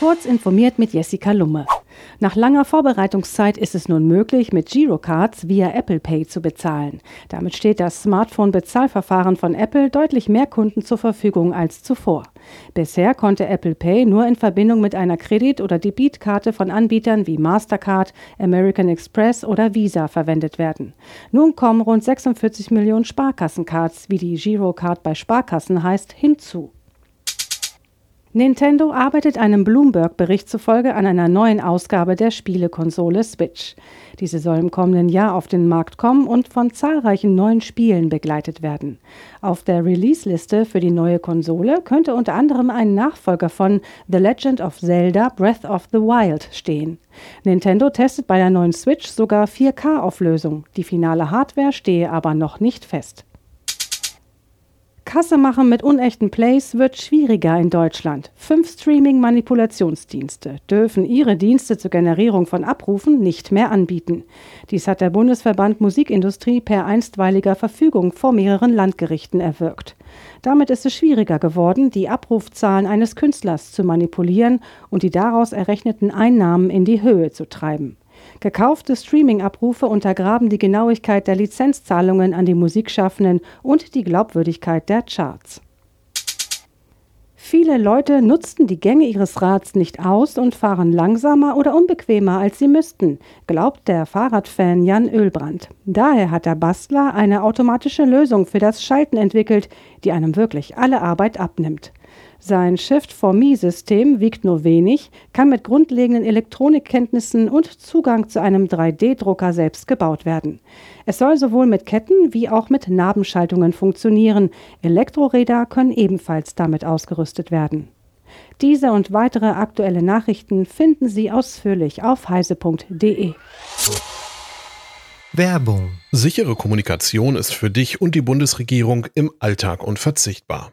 Kurz informiert mit Jessica Lumme. Nach langer Vorbereitungszeit ist es nun möglich, mit Girocards via Apple Pay zu bezahlen. Damit steht das Smartphone-Bezahlverfahren von Apple deutlich mehr Kunden zur Verfügung als zuvor. Bisher konnte Apple Pay nur in Verbindung mit einer Kredit- oder Debitkarte von Anbietern wie Mastercard, American Express oder Visa verwendet werden. Nun kommen rund 46 Millionen Sparkassencards, wie die Girocard bei Sparkassen heißt, hinzu. Nintendo arbeitet einem Bloomberg-Bericht zufolge an einer neuen Ausgabe der Spielekonsole Switch. Diese soll im kommenden Jahr auf den Markt kommen und von zahlreichen neuen Spielen begleitet werden. Auf der Release-Liste für die neue Konsole könnte unter anderem ein Nachfolger von The Legend of Zelda Breath of the Wild stehen. Nintendo testet bei der neuen Switch sogar 4K-Auflösung. Die finale Hardware stehe aber noch nicht fest. Kasse machen mit unechten Plays wird schwieriger in Deutschland. Fünf Streaming-Manipulationsdienste dürfen ihre Dienste zur Generierung von Abrufen nicht mehr anbieten. Dies hat der Bundesverband Musikindustrie per einstweiliger Verfügung vor mehreren Landgerichten erwirkt. Damit ist es schwieriger geworden, die Abrufzahlen eines Künstlers zu manipulieren und die daraus errechneten Einnahmen in die Höhe zu treiben. Gekaufte Streaming-Abrufe untergraben die Genauigkeit der Lizenzzahlungen an die Musikschaffenden und die Glaubwürdigkeit der Charts. Viele Leute nutzten die Gänge ihres Rads nicht aus und fahren langsamer oder unbequemer, als sie müssten, glaubt der Fahrradfan Jan Ölbrand. Daher hat der Bastler eine automatische Lösung für das Schalten entwickelt, die einem wirklich alle Arbeit abnimmt. Sein Shift-for-Me-System wiegt nur wenig, kann mit grundlegenden Elektronikkenntnissen und Zugang zu einem 3D-Drucker selbst gebaut werden. Es soll sowohl mit Ketten wie auch mit Nabenschaltungen funktionieren. Elektroräder können ebenfalls damit ausgerüstet werden. Diese und weitere aktuelle Nachrichten finden Sie ausführlich auf heise.de. Werbung. Sichere Kommunikation ist für dich und die Bundesregierung im Alltag unverzichtbar.